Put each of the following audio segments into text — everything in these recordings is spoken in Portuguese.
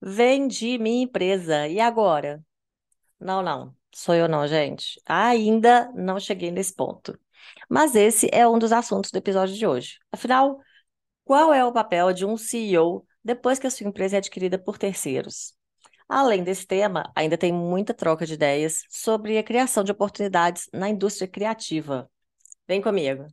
Vendi minha empresa. E agora? Não, não. Sou eu não, gente. Ainda não cheguei nesse ponto. Mas esse é um dos assuntos do episódio de hoje. Afinal, qual é o papel de um CEO depois que a sua empresa é adquirida por terceiros? Além desse tema, ainda tem muita troca de ideias sobre a criação de oportunidades na indústria criativa. Vem comigo.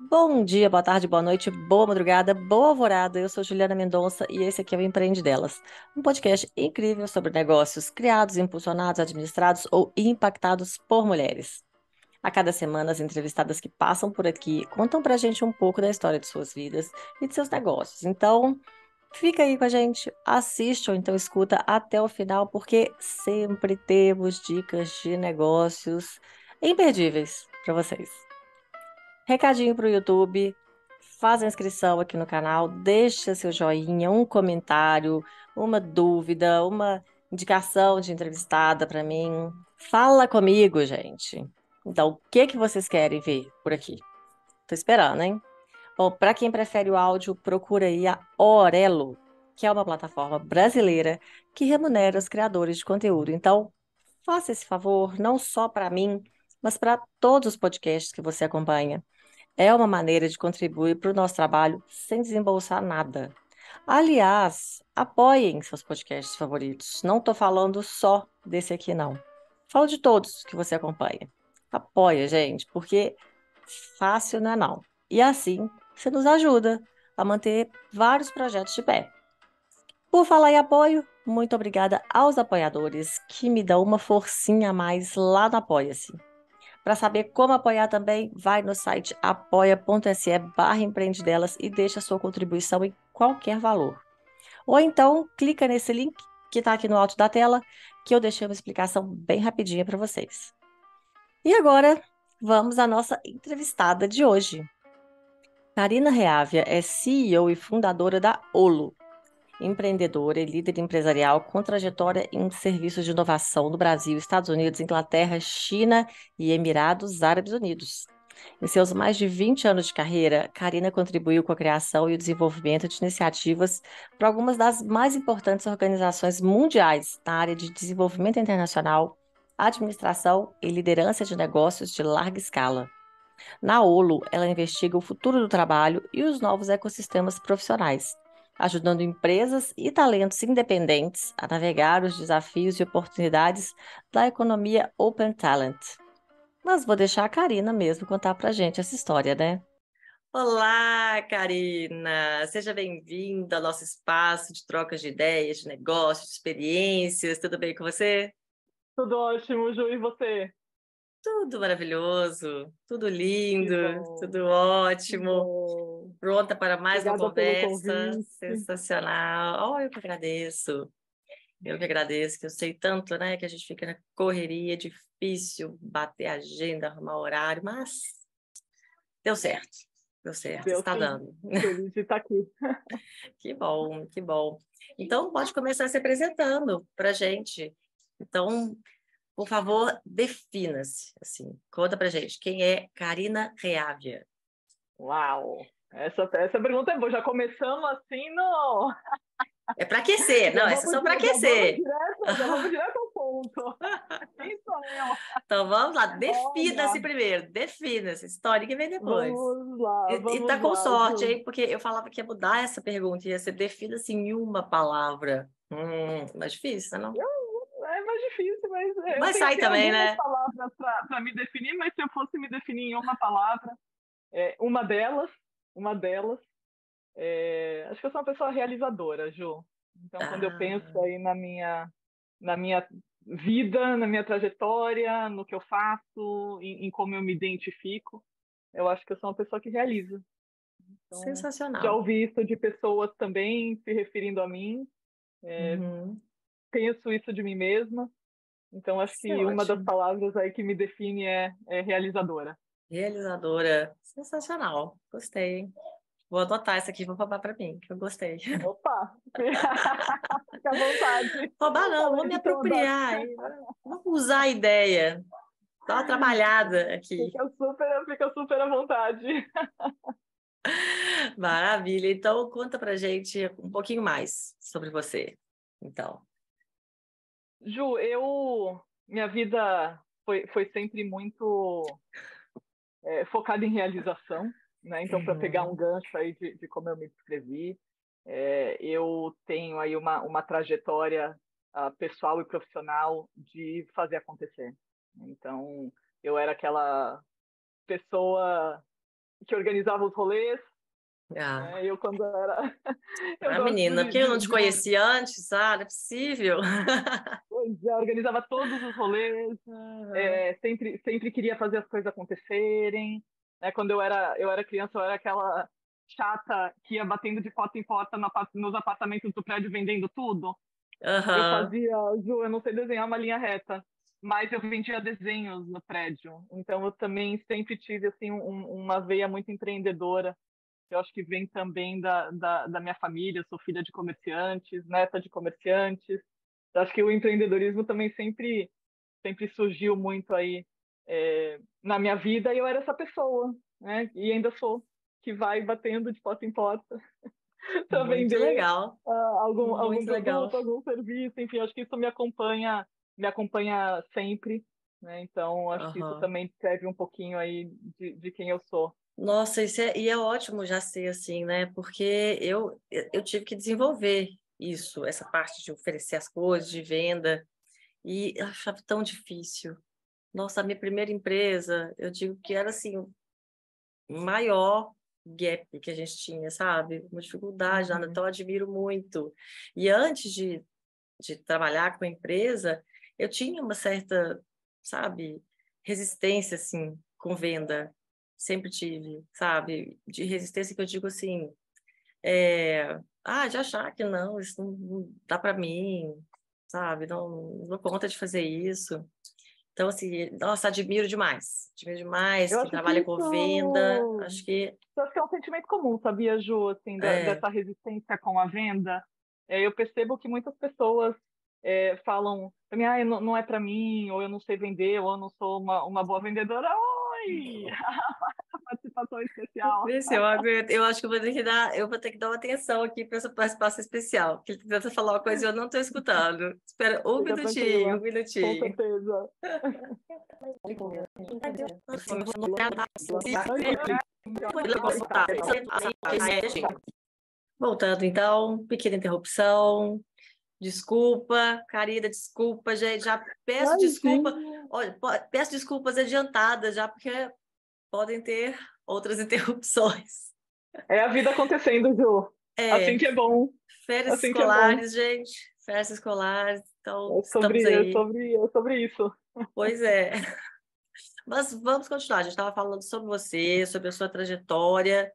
Bom dia, boa tarde, boa noite, boa madrugada, boa alvorada. Eu sou Juliana Mendonça e esse aqui é o Empreende Delas, um podcast incrível sobre negócios criados, impulsionados, administrados ou impactados por mulheres. A cada semana, as entrevistadas que passam por aqui contam pra gente um pouco da história de suas vidas e de seus negócios. Então, fica aí com a gente, assiste ou então escuta até o final, porque sempre temos dicas de negócios imperdíveis para vocês. Recadinho para o YouTube, faz a inscrição aqui no canal, deixa seu joinha, um comentário, uma dúvida, uma indicação de entrevistada para mim. Fala comigo, gente. Então, o que que vocês querem ver por aqui? Tô esperando, hein? Bom, para quem prefere o áudio, procura aí a Orelo, que é uma plataforma brasileira que remunera os criadores de conteúdo. Então, faça esse favor, não só para mim, mas para todos os podcasts que você acompanha. É uma maneira de contribuir para o nosso trabalho sem desembolsar nada. Aliás, apoiem seus podcasts favoritos. Não estou falando só desse aqui, não. Falo de todos que você acompanha. Apoia, gente, porque fácil não é não. E assim, você nos ajuda a manter vários projetos de pé. Por falar em apoio, muito obrigada aos apoiadores que me dão uma forcinha a mais lá no Apoia-se. Para saber como apoiar também, vai no site apoia.se barra empreendedelas e deixa sua contribuição em qualquer valor. Ou então, clica nesse link que está aqui no alto da tela, que eu deixei uma explicação bem rapidinha para vocês. E agora, vamos à nossa entrevistada de hoje. Karina Reávia é CEO e fundadora da Olo, empreendedora e líder empresarial com trajetória em serviços de inovação no Brasil, Estados Unidos, Inglaterra, China e Emirados Árabes Unidos. Em seus mais de 20 anos de carreira, Karina contribuiu com a criação e o desenvolvimento de iniciativas para algumas das mais importantes organizações mundiais na área de desenvolvimento internacional, administração e liderança de negócios de larga escala. Na OLO, ela investiga o futuro do trabalho e os novos ecossistemas profissionais, ajudando empresas e talentos independentes a navegar os desafios e oportunidades da economia Open Talent. Mas vou deixar a Karina mesmo contar para gente essa história, né? Olá, Karina! Seja bem-vinda ao nosso espaço de trocas de ideias, de negócios, de experiências. Tudo bem com você? Tudo ótimo, Ju, e você? Tudo maravilhoso, tudo lindo, tudo ótimo. Pronta para mais Obrigada uma conversa sensacional. Oh, eu que agradeço. Eu que agradeço, que eu sei tanto, né, que a gente fica na correria, difícil bater agenda, arrumar horário, mas deu certo. Deu certo, Deu está sim. dando. Feliz de estar aqui. que bom, que bom. Então, pode começar se apresentando para gente. Então, por favor, defina-se. Assim, conta pra gente, quem é Karina Reávia? Uau! Essa, essa pergunta é boa. Já começamos assim no. É para aquecer, não, essa é só para aquecer. Já vamos direto ao ponto. Então vamos lá, defina-se primeiro, defina-se, história que vem depois. Vamos lá. Vamos e, e tá com sorte, hein? Porque eu falava que ia mudar essa pergunta, ia ser defina-se em uma palavra. Hum, mais difícil, não? Eu difícil, mas. Mas sai também, né? palavras para me definir, mas se eu fosse me definir em uma palavra, é, uma delas, uma delas, é, acho que eu sou uma pessoa realizadora, Ju. Então, ah. quando eu penso ah. aí na minha, na minha vida, na minha trajetória, no que eu faço, em, em como eu me identifico, eu acho que eu sou uma pessoa que realiza. Então, Sensacional. Já ouvi isso de pessoas também se referindo a mim. É, uhum penso isso de mim mesma. Então, acho que é uma das palavras aí que me define é, é, realizadora. Realizadora. Sensacional. Gostei. Vou adotar essa aqui, vou roubar para mim, que eu gostei. Opa! Fica à vontade. Roubar não, vou me apropriar. Vamos usar a ideia. Dá uma trabalhada aqui. Fica super, fica super à vontade. Maravilha. Então, conta pra gente um pouquinho mais sobre você. Então. Ju, eu. Minha vida foi, foi sempre muito é, focada em realização. Né? Então, para pegar um gancho aí de, de como eu me descrevi, é, eu tenho aí uma, uma trajetória uh, pessoal e profissional de fazer acontecer. Então, eu era aquela pessoa que organizava os rolês. Ah. Né? Eu, quando era. eu ah, menina, porque eu não te conhecia antes, ah, não é possível. Pois é, organizava todos os rolês, uhum. é, sempre, sempre queria fazer as coisas acontecerem. Né? Quando eu era, eu era criança, eu era aquela chata que ia batendo de porta em porta nos apartamentos do prédio vendendo tudo. Uhum. Eu fazia, Ju, eu não sei desenhar uma linha reta, mas eu vendia desenhos no prédio. Então eu também sempre tive assim um, uma veia muito empreendedora. Eu acho que vem também da, da, da minha família. Eu sou filha de comerciantes, neta de comerciantes. Eu acho que o empreendedorismo também sempre sempre surgiu muito aí é, na minha vida e eu era essa pessoa, né? E ainda sou que vai batendo de porta em porta para vender legal. Uh, algum, algum produto, algum serviço, enfim, acho que isso me acompanha, me acompanha sempre, né? Então, acho uhum. que isso também serve um pouquinho aí de, de quem eu sou. Nossa, isso é, e é ótimo já ser assim, né? Porque eu, eu tive que desenvolver isso, essa parte de oferecer as coisas, de venda, e eu achava tão difícil. Nossa, a minha primeira empresa, eu digo que era assim, maior gap que a gente tinha, sabe? Uma dificuldade, uhum. então eu admiro muito. E antes de, de trabalhar com a empresa, eu tinha uma certa, sabe, resistência, assim, com venda. Sempre tive, sabe? De resistência que eu digo assim, é, ah, de achar que não, isso não, dá para mim, sabe? Não, não dou conta de fazer isso. Então, assim, nossa, admiro demais. Admiro demais eu que trabalha com isso... venda. Acho que. Eu acho que é um sentimento comum, sabia, Ju, assim, é. dessa resistência com a venda. É, eu percebo que muitas pessoas é, falam para mim, ah, não, não é para mim, ou eu não sei vender, ou eu não sou uma, uma boa vendedora. Oi! participação especial. Isso, eu, aguento. eu acho que eu vou ter que dar, eu vou ter que dar uma atenção aqui para essa participação especial, porque ele tenta falar uma coisa e eu não estou escutando. Espera um Fica minutinho, um minutinho. Com certeza. Voltando então, pequena interrupção. Desculpa, Carida, desculpa, gente. Já peço Ai, desculpa. Olha, peço desculpas adiantadas já, porque podem ter outras interrupções. É a vida acontecendo, Ju. É. Assim que é bom. Férias assim escolares, é gente. Férias escolares. Então, é sobre, estamos aí. É sobre, é sobre isso. Pois é. Mas vamos continuar. A gente estava falando sobre você, sobre a sua trajetória.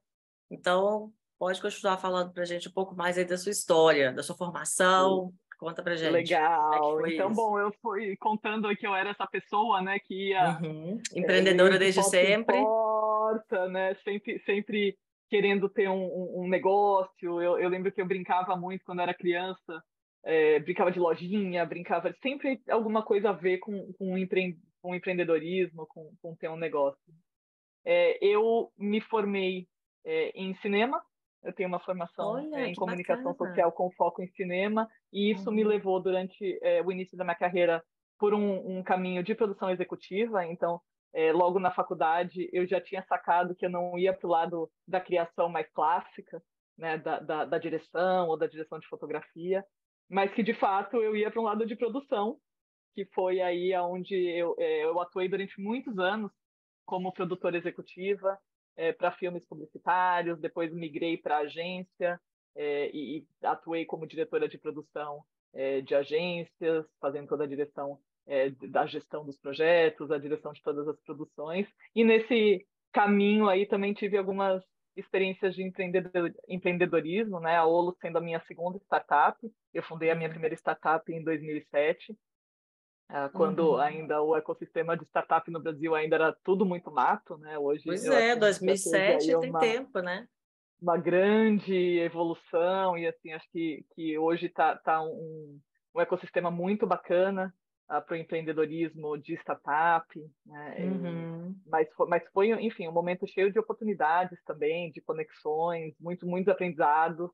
Então, pode continuar falando para a gente um pouco mais aí da sua história, da sua formação, Conta pra gente. Legal. É então, isso? bom, eu fui contando que eu era essa pessoa, né, que ia. Uhum. Empreendedora é, desde sempre. Porta, né? Sempre, sempre querendo ter um, um negócio. Eu, eu, lembro que eu brincava muito quando era criança. É, brincava de lojinha, brincava sempre alguma coisa a ver com, com, empre, com empreendedorismo, com, com ter um negócio. É, eu me formei é, em cinema, eu tenho uma formação Olha, em comunicação bacana. social com foco em cinema, e isso uhum. me levou durante é, o início da minha carreira por um, um caminho de produção executiva. Então, é, logo na faculdade, eu já tinha sacado que eu não ia para o lado da criação mais clássica, né, da, da, da, direção ou da direção de fotografia, mas que de fato eu ia para um lado de produção, que foi aí onde eu, é, eu atuei durante muitos anos como produtora executiva, é, para filmes publicitários, depois migrei para agência é, e, e, atuei como diretora de produção é, de agências, fazendo toda a direção é, da gestão dos projetos, a direção de todas as produções. E nesse caminho aí também tive algumas experiências de empreendedor, empreendedorismo, né? A Olo sendo a minha segunda startup. Eu fundei a minha primeira startup em 2007 ah, quando uhum. ainda o ecossistema de startup no Brasil ainda era tudo muito mato, né? Hoje pois é, 2007 tem uma, tempo, né? Uma grande evolução e assim acho que, que hoje está tá um, um ecossistema muito bacana para o empreendedorismo de startup, né? Uhum. mas, foi, mas foi, enfim, um momento cheio de oportunidades também, de conexões, muito, muito aprendizado.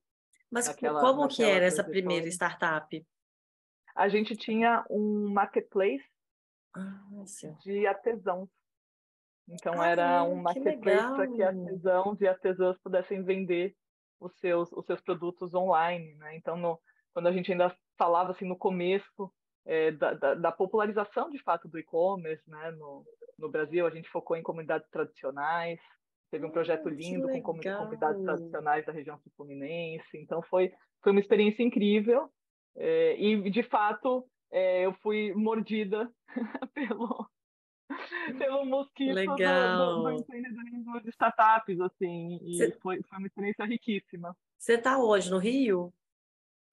Mas naquela, como naquela que era essa primeira startup? A gente tinha um marketplace ah, de artesãos. Então ah, era um marketplace para que artesãos e artesãs pudessem vender os seus, os seus produtos online. Né? Então, no, quando a gente ainda falava assim no começo é, da, da, da, popularização de fato do e-commerce né? no, no Brasil, a gente focou em comunidades tradicionais, teve um projeto ah, lindo com comunidades tradicionais da região sul-fluminense. Então, foi, foi uma experiência incrível. É, e, de fato, é, eu fui mordida pelo, pelo mosquito Legal. do, do, do empreendedorismo de startups, assim, e Cê... foi, foi uma experiência riquíssima. Você está hoje no Rio?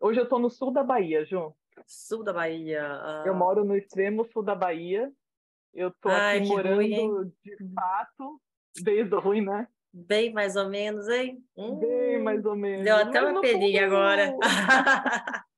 Hoje eu estou no sul da Bahia, Ju. Sul da Bahia. Ah. Eu moro no extremo sul da Bahia. Eu estou aqui morando ruim, de fato, desde o ruim, né? Bem mais ou menos, hein? Hum, Bem mais ou menos. Deu até Mas uma peninha agora.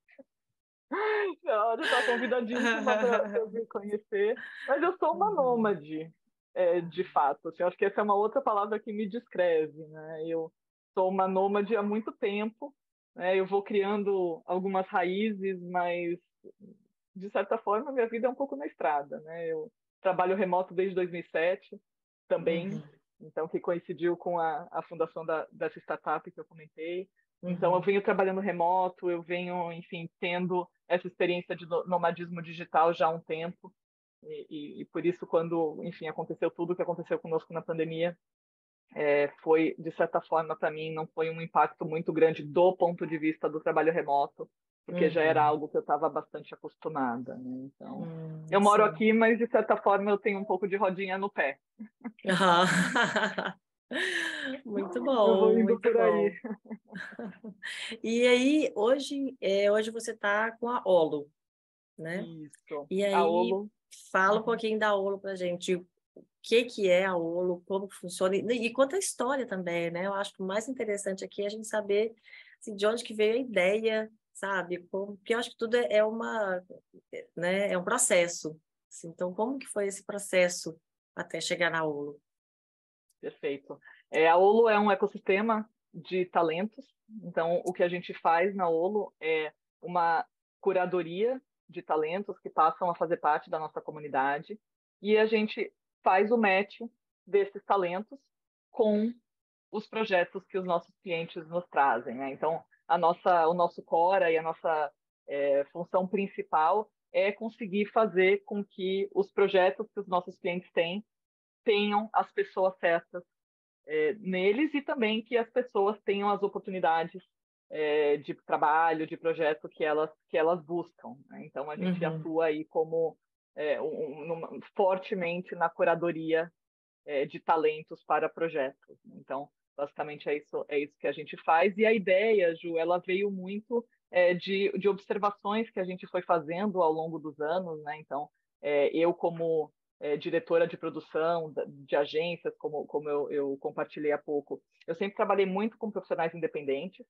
Já está convidadíssima para eu vir conhecer. Mas eu sou uma uhum. nômade, é, de fato. Assim, acho que essa é uma outra palavra que me descreve. Né? Eu sou uma nômade há muito tempo. Né? Eu vou criando algumas raízes, mas de certa forma minha vida é um pouco na estrada. Né? Eu trabalho remoto desde 2007 também, uhum. então que coincidiu com a, a fundação da, dessa startup que eu comentei. Então, eu venho trabalhando remoto, eu venho, enfim, tendo essa experiência de nomadismo digital já há um tempo. E, e, e por isso, quando, enfim, aconteceu tudo o que aconteceu conosco na pandemia, é, foi, de certa forma, para mim, não foi um impacto muito grande do ponto de vista do trabalho remoto, porque uhum. já era uhum. algo que eu estava bastante acostumada. Né? Então, uhum, eu moro sim. aqui, mas de certa forma eu tenho um pouco de rodinha no pé. Uhum. Muito bom, muito bom. E aí, hoje, é, hoje você está com a Olo, né? Isso. E aí, fala um uhum. pouquinho da Olo para gente. O que, que é a Olo, como funciona, e, e conta a história também, né? Eu acho que o mais interessante aqui é a gente saber assim, de onde que veio a ideia, sabe? Porque eu acho que tudo é, é uma, né? É um processo. Assim, então, como que foi esse processo até chegar na Olo? Perfeito. É, a Olo é um ecossistema de talentos. Então, o que a gente faz na Olo é uma curadoria de talentos que passam a fazer parte da nossa comunidade e a gente faz o match desses talentos com os projetos que os nossos clientes nos trazem. Né? Então, a nossa, o nosso core e a nossa é, função principal é conseguir fazer com que os projetos que os nossos clientes têm tenham as pessoas certas é, neles e também que as pessoas tenham as oportunidades é, de trabalho, de projeto que elas que elas buscam. Né? Então a gente uhum. atua aí como é, um, fortemente na curadoria é, de talentos para projetos. Então basicamente é isso é isso que a gente faz e a ideia, Ju, ela veio muito é, de, de observações que a gente foi fazendo ao longo dos anos, né? Então é, eu como é, diretora de produção de agências, como, como eu, eu, compartilhei há pouco, eu sempre trabalhei muito com profissionais independentes,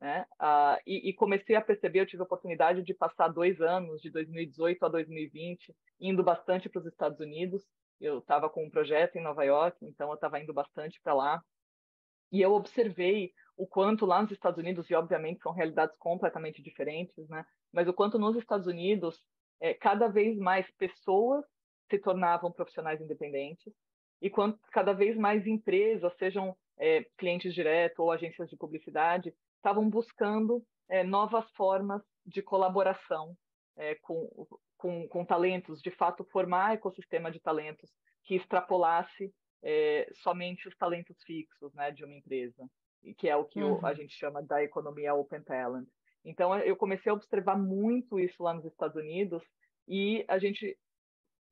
né? Ah, e, e, comecei a perceber, eu tive a oportunidade de passar dois anos, de 2018 a 2020, indo bastante para os Estados Unidos. Eu estava com um projeto em Nova York, então eu estava indo bastante para lá. E eu observei o quanto lá nos Estados Unidos, e obviamente são realidades completamente diferentes, né? mas o quanto nos Estados Unidos, é, cada vez mais pessoas se tornavam profissionais independentes e quando cada vez mais empresas, sejam é, clientes diretos ou agências de publicidade, estavam buscando é, novas formas de colaboração é, com, com, com, talentos, de fato formar ecossistema de talentos que extrapolasse é, somente os talentos fixos né, de uma empresa, que é o que uhum. a gente chama da economia open talent. Então eu comecei a observar muito isso lá nos Estados Unidos e a gente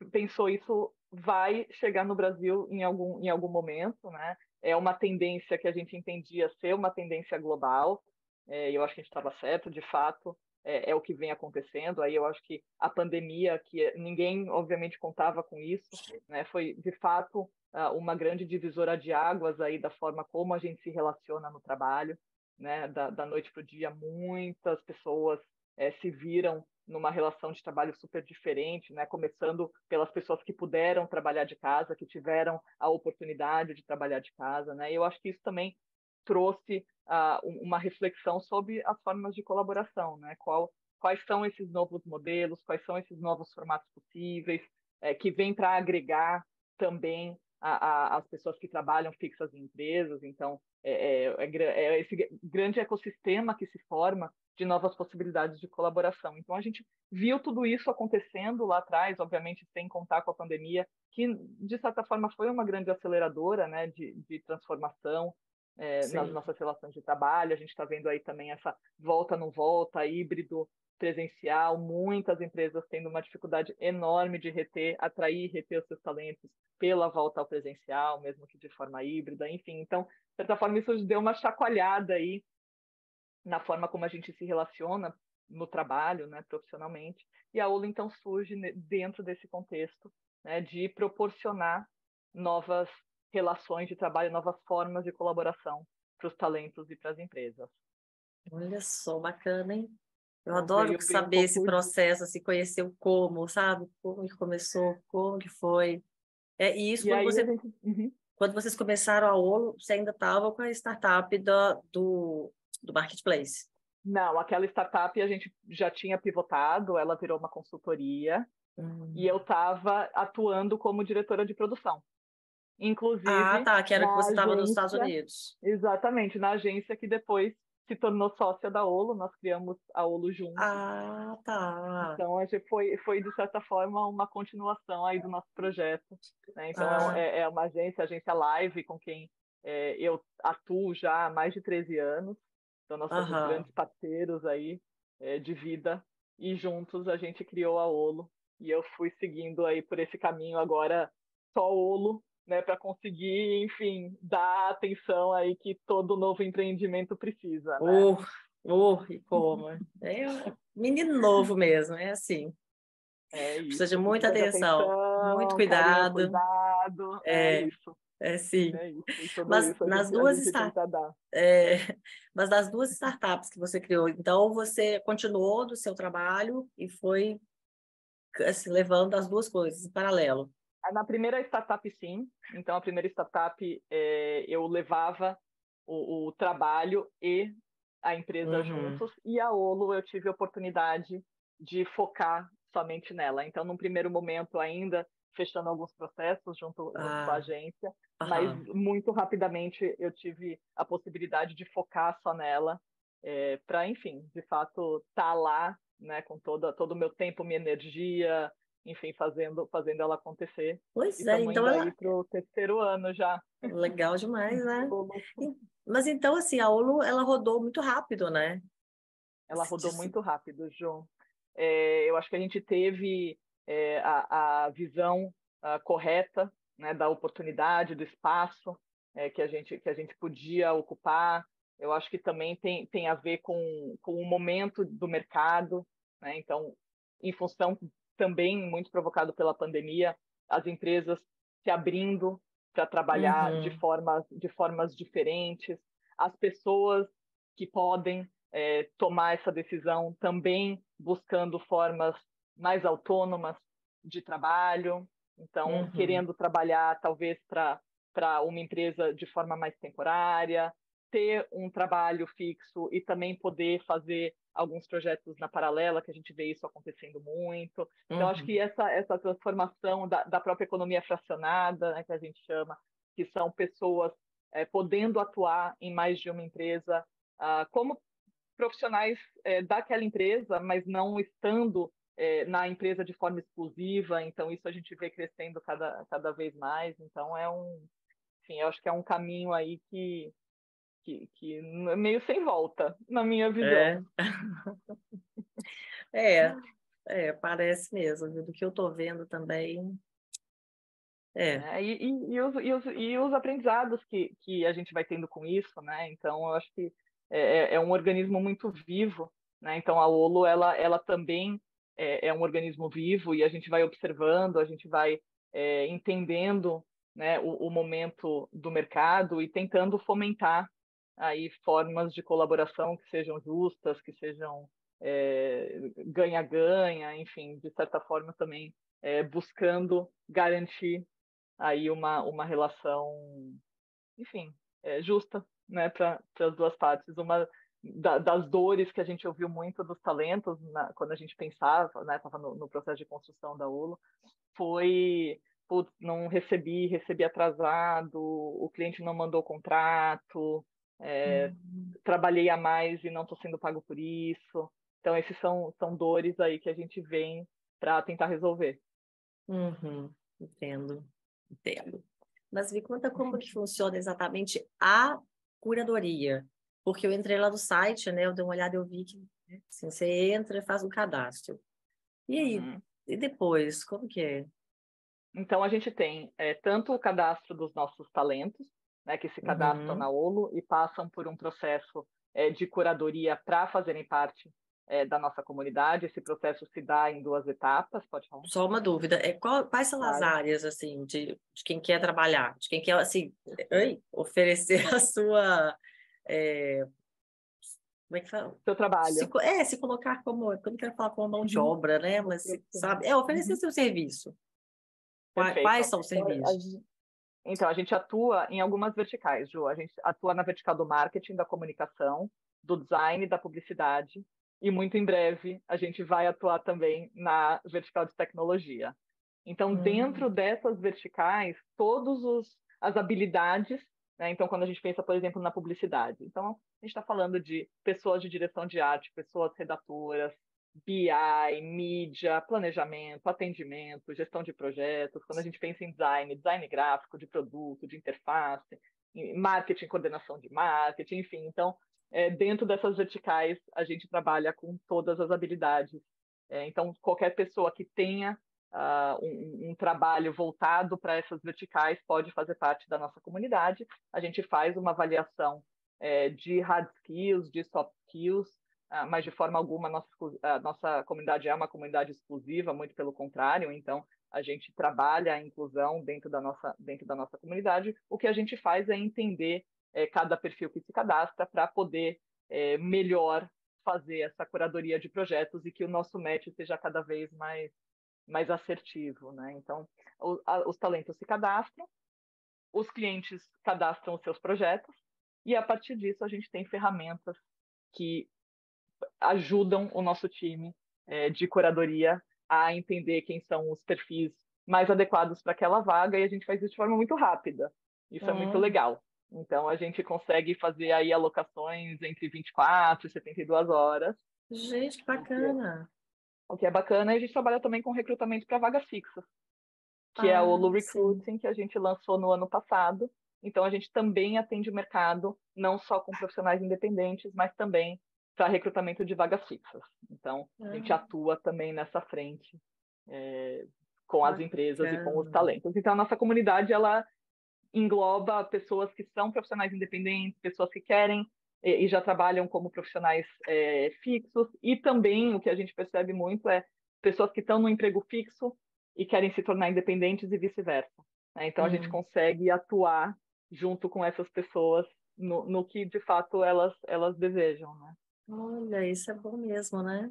pensou isso vai chegar no Brasil em algum, em algum momento, né? É uma tendência que a gente entendia ser uma tendência global, é, eu acho que a gente estava certo, de fato, é, é, o que vem acontecendo. Aí eu acho que a pandemia, que ninguém obviamente contava com isso, né? Foi de fato uma grande divisora de águas aí da forma como a gente se relaciona no trabalho, né? Da, da noite para o dia, muitas pessoas é, se viram numa relação de trabalho super diferente, né? Começando pelas pessoas que puderam trabalhar de casa, que tiveram a oportunidade de trabalhar de casa, né? E eu acho que isso também trouxe uh, uma reflexão sobre as formas de colaboração, né? Qual, quais são esses novos modelos, quais são esses novos formatos possíveis, é, que vêm para agregar também a, a, as pessoas que trabalham fixas em empresas. Então, é, é, é, é esse grande ecossistema que se forma de novas possibilidades de colaboração. Então, a gente viu tudo isso acontecendo lá atrás, obviamente, sem contar com a pandemia, que, de certa forma, foi uma grande aceleradora né, de, de transformação é, nas nossas relações de trabalho. A gente está vendo aí também essa volta, não volta, híbrido, presencial, muitas empresas tendo uma dificuldade enorme de reter, atrair e reter os seus talentos pela volta ao presencial, mesmo que de forma híbrida, enfim. Então, de certa forma, isso deu uma chacoalhada aí na forma como a gente se relaciona no trabalho, né, profissionalmente. E a Ola então surge dentro desse contexto, né, de proporcionar novas relações de trabalho, novas formas de colaboração para os talentos e para as empresas. Olha só, bacana, hein? Eu então, adoro saber um esse processo, se assim, conhecer o como, sabe? Como que começou, como que foi. É, e isso e quando, você, gente... uhum. quando vocês começaram a Olo, você ainda estava com a startup da, do, do marketplace. Não, aquela startup a gente já tinha pivotado, ela virou uma consultoria hum. e eu estava atuando como diretora de produção. Inclusive. Ah, tá, que era que você estava nos Estados Unidos. Exatamente, na agência que depois se tornou sócia da Olo, nós criamos a Olo juntos. Ah, tá. Então a gente foi, foi de certa forma uma continuação aí do nosso projeto. Né? Então é ah. é, é, uma agência, agência live com quem é, eu atuo já há mais de 13 anos. Então, nós somos uhum. grandes parceiros aí é, de vida e juntos a gente criou a Olo e eu fui seguindo aí por esse caminho agora só Olo, né, para conseguir, enfim, dar a atenção aí que todo novo empreendimento precisa, né? Oh, oh, e como? É um menino novo mesmo, é assim. É isso. Precisa de muita atenção, atenção, muito cuidado. Carinho, cuidado, é, é isso. É sim. É isso, mas isso nas duas startups, é, mas das duas startups que você criou, então você continuou do seu trabalho e foi assim, levando as duas coisas em paralelo. Na primeira startup, sim. Então, a primeira startup, é, eu levava o, o, trabalho e a empresa uhum. juntos. E a Olo, eu tive a oportunidade de focar somente nela. Então, num primeiro momento, ainda fechando alguns processos junto, ah. junto com a agência, mas muito rapidamente eu tive a possibilidade de focar só nela, é, para, enfim, de fato, estar tá lá, né, com toda, todo o meu tempo, minha energia, enfim, fazendo, fazendo ela acontecer. Pois é, então ela... para o terceiro ano já. Legal demais, né? Mas então, assim, a Olo, ela rodou muito rápido, né? Ela rodou muito rápido, João. É, eu acho que a gente teve é, a, a visão a, correta né, da oportunidade, do espaço é, que, a gente, que a gente podia ocupar. Eu acho que também tem, tem a ver com, com o momento do mercado. Né? Então, em função também muito provocado pela pandemia, as empresas se abrindo para trabalhar uhum. de, formas, de formas diferentes, as pessoas que podem é, tomar essa decisão também buscando formas mais autônomas de trabalho, então, uhum. querendo trabalhar talvez para uma empresa de forma mais temporária, ter um trabalho fixo e também poder fazer alguns projetos na paralela, que a gente vê isso acontecendo muito. Então, uhum. acho que essa, essa transformação da, da própria economia fracionada, né, que a gente chama, que são pessoas é, podendo atuar em mais de uma empresa, uh, como profissionais é, daquela empresa, mas não estando é, na empresa de forma exclusiva, então isso a gente vê crescendo cada, cada vez mais, então é um, enfim, eu acho que é um caminho aí que, que, que é meio sem volta, na minha visão. É, é, é parece mesmo, do que eu estou vendo também. É. é e, e, e, os, e, os, e os aprendizados que, que a gente vai tendo com isso, né? Então, eu acho que é, é, é um organismo muito vivo, né? Então, a Olo, ela, ela também é, é um organismo vivo e a gente vai observando, a gente vai é, entendendo né, o, o, momento do mercado e tentando fomentar aí formas de colaboração que sejam justas, que sejam ganha-ganha, é, enfim, de certa forma também é, buscando garantir aí uma, uma relação, enfim, é, justa né, para as duas partes. Uma da, das dores que a gente ouviu muito dos talentos na, quando a gente pensava, né, estava no, no, processo de construção da ULO, foi putz, não recebi, recebi atrasado, o cliente não mandou contrato, é, uhum. trabalhei a mais e não estou sendo pago por isso. Então, esses são, são dores aí que a gente vem para tentar resolver. Uhum. Entendo, entendo. Mas me conta como que funciona exatamente a curadoria. Porque eu entrei lá no site, né? Eu dei uma olhada e eu vi que né, assim, você entra e faz um cadastro. E aí, uhum. e depois, como que é? Então, a gente tem é, tanto o cadastro dos nossos talentos, né, que se cadastram uhum. na OLO e passam por um processo é, de curadoria para fazerem parte é, da nossa comunidade. Esse processo se dá em duas etapas, pode falar? Só uma dúvida, é, qual, quais são as áreas, assim, de, de quem quer trabalhar, de quem quer, assim, oferecer a sua... É, como é que fala? Seu trabalho. Se, é, se colocar como, eu não quero falar como mão de uhum. obra, né, mas, sabe, é oferecer uhum. seu serviço. Perfeito. Quais são os então, serviços? Então, a gente atua em algumas verticais, Ju. A gente atua na vertical do marketing, da comunicação, do design, da publicidade e muito em breve a gente vai atuar também na vertical de tecnologia. Então, uhum. dentro dessas verticais, todas as habilidades, né? então, quando a gente pensa, por exemplo, na publicidade, então, a gente está falando de pessoas de direção de arte, pessoas redatoras, BI, mídia, planejamento, atendimento, gestão de projetos, quando a gente pensa em design, design gráfico, de produto, de interface, marketing, coordenação de marketing, enfim. Então, é, dentro dessas verticais, a gente trabalha com todas as habilidades. É, então, qualquer pessoa que tenha uh, um, um, trabalho voltado para essas verticais pode fazer parte da nossa comunidade. A gente faz uma avaliação é, de hard skills, de soft skills, uh, mas de forma alguma nossa, a nossa comunidade é uma comunidade exclusiva, muito pelo contrário. Então, a gente trabalha a inclusão dentro da nossa, dentro da nossa comunidade. O que a gente faz é entender é, cada perfil que se cadastra para poder é, melhor fazer essa curadoria de projetos e que o nosso match seja cada vez mais, mais assertivo. Né? Então, o, a, os talentos se cadastram, os clientes cadastram os seus projetos e, a partir disso, a gente tem ferramentas que ajudam o nosso time é, de curadoria a entender quem são os perfis mais adequados para aquela vaga e a gente faz isso de forma muito rápida. Isso é muito legal. Então a gente consegue fazer aí alocações entre 24 e 72 horas. Gente, que bacana. O que é bacana, e a gente trabalha também com recrutamento para vagas fixas, que ah, é o Lu Recruiting, sim. que a gente lançou no ano passado. Então a gente também atende o mercado, não só com profissionais independentes, mas também para recrutamento de vagas fixas. Então ah. a gente ah. atua também nessa frente é, com as empresas e com os talentos. Então a nossa comunidade ela engloba pessoas que são profissionais independentes, pessoas que querem e, e já trabalham como profissionais é, fixos, e também o que a gente percebe muito é pessoas que estão no emprego fixo e querem se tornar independentes e vice-versa. Né? Então, uhum. a gente uhum. consegue atuar junto com essas pessoas no, no que, de fato, elas, elas desejam. Né? Olha, isso é bom mesmo, né?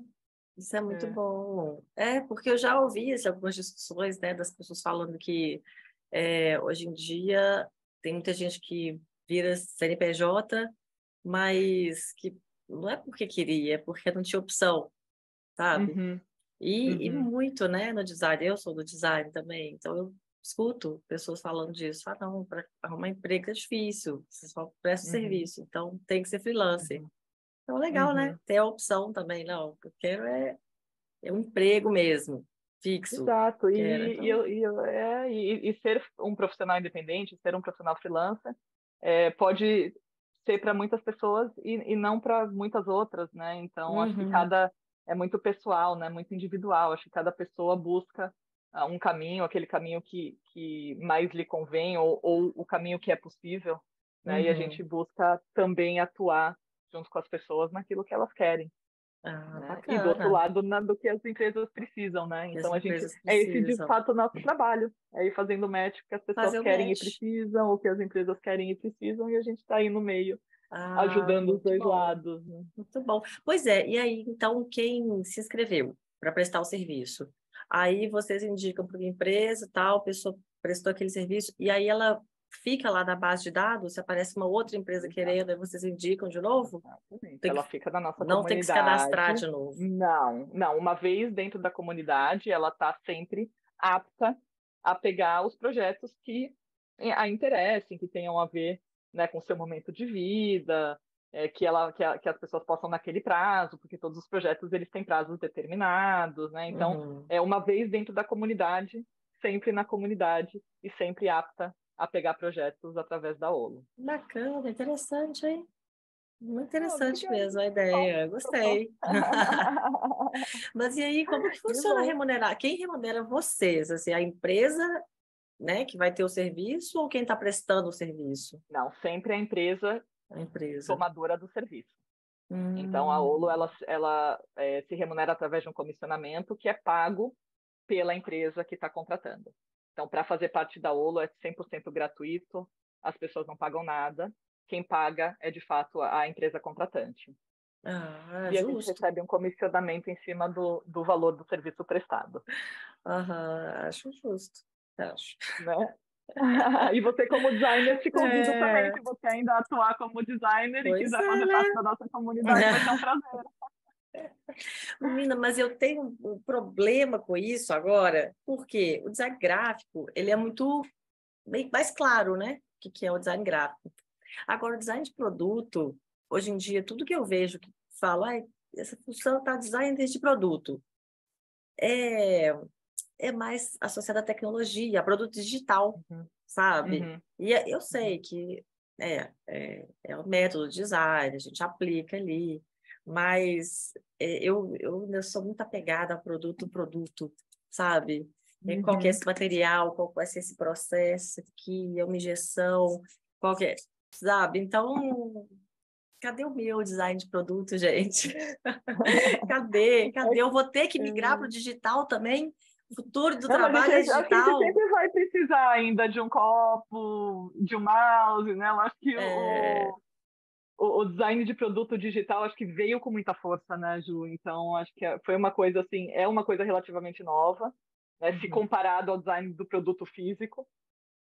Isso é muito é. bom. É, porque eu já ouvi algumas discussões né, das pessoas falando que é, hoje em dia, tem muita gente que vira CNPJ, mas que não é porque queria, é porque não tinha opção, sabe? Uhum. E, uhum. e muito, né, no design. Eu sou do design também, então eu escuto pessoas falando disso. Ah, não, para arrumar emprego é difícil, você só presta uhum. serviço, então tem que ser freelancer. Uhum. Então, legal, né? Ter a opção também, não, eu quero é, é um emprego mesmo fixo. Exato, e, era, então... e, e, é, e, e, ser um profissional independente, ser um profissional freelancer, é, pode ser para muitas pessoas e, não para muitas outras, né? Então, uhum. acho que uhum. cada é muito pessoal, né? Muito individual. Acho que cada pessoa busca uh, um caminho, aquele caminho que, que mais lhe convém ou, ou o caminho que é possível, né? Uhum. E a uhum. gente busca também atuar junto com as pessoas naquilo que elas querem. Ah, né? E do outro lado, na, do que as empresas precisam, né? Então a gente é esse de fato o nosso trabalho, é ir fazendo match que as pessoas Fazer querem e precisam, o que as empresas querem e precisam, e a gente está aí no meio ah, ajudando os dois bom. lados. Né? Muito bom. Pois é, e aí, então, quem se inscreveu para prestar o serviço? Aí vocês indicam para a empresa, tal, a pessoa prestou aquele serviço, e aí ela fica lá na base de dados, se aparece uma outra empresa querendo, aí vocês indicam de novo? Tem ela que... fica na nossa não comunidade. Não tem que se cadastrar de novo. Não, não. Uma vez dentro da comunidade, ela está sempre apta a pegar os projetos que a interessem, que tenham a ver né, com o seu momento de vida, é, que, ela, que, a, que, as pessoas possam naquele prazo, porque todos os projetos eles têm prazos determinados, né? Então, uhum. é uma vez dentro da comunidade, sempre na comunidade e sempre apta a pegar projetos através da OLO. Bacana, interessante, hein? Muito interessante oh, mesmo a ideia, gostei. Mas e aí, como que funciona remunerar? Quem remunera vocês? Assim, a empresa né, que vai ter o serviço ou quem está prestando o serviço? Não, sempre a empresa, a empresa. tomadora do serviço. Hum. Então, a Olo ela, ela é, se remunera através de um comissionamento que é pago pela empresa que está contratando. Então, para fazer parte da Olo é 100% gratuito, as pessoas não pagam nada. Quem paga é, de fato, a empresa contratante. Ah, e justo. a gente recebe um comissionamento em cima do, do valor do serviço prestado. Aham, acho justo acho. Né? e você, como designer, te convido é... também, se você ainda atuar como designer pois e quiser é, fazer né? parte da nossa comunidade, vai ser um prazer. Menina, mas eu tenho um problema com isso agora, porque o design gráfico, ele é muito bem mais claro, né? O que é o design gráfico. Agora, o design de produto, hoje em dia, tudo que eu vejo que fala, ah, essa função está design de produto. É, é mais associada à tecnologia, a produto digital, uhum. sabe? Uhum. E eu sei uhum. que é, é, é o método de design, a gente aplica ali, mas é, eu, eu, eu sou muito apegada a produto, produto, sabe? Uhum. Qual que é esse material, qual vai ser esse processo aqui, é uma injeção, qual que é, sabe? Então, cadê o meu design de produto, gente? cadê? Cadê? Eu vou ter que migrar para o digital também? futuro do Não, trabalho é digital. Acho que a gente sempre vai precisar ainda de um copo, de um mouse, né? Eu acho que é... o, o, design de produto digital acho que veio com muita força, né, Ju? Então acho que é, foi uma coisa assim, é uma coisa relativamente nova, né? Uhum. Se comparado ao design do produto físico,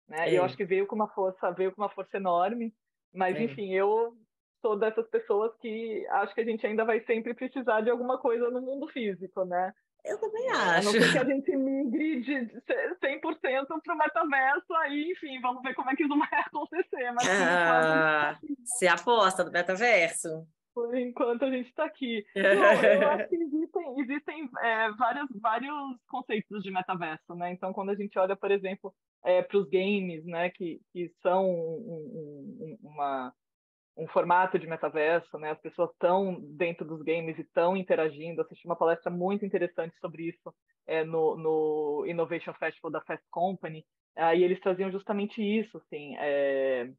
né? É. E eu acho que veio com uma força, veio com uma força enorme. Mas é. enfim, eu sou dessas pessoas que acho que a gente ainda vai sempre precisar de alguma coisa no mundo físico, né? Eu também acho. A não ser que a gente migre de 100% para o metaverso, aí, enfim, vamos ver como é que isso vai acontecer. Mas, ah, você aposta no metaverso? Por enquanto a gente está aqui. Não, eu acho que existem, existem é, vários, vários conceitos de metaverso, né? Então, quando a gente olha, por exemplo, é, para os games, né, que, que são um, um, uma um formato de metaverso, né? As pessoas estão dentro dos games e estão interagindo. Assisti uma palestra muito interessante sobre isso é, no, no Innovation Festival da Fast Company. Aí eles traziam justamente isso, assim, é,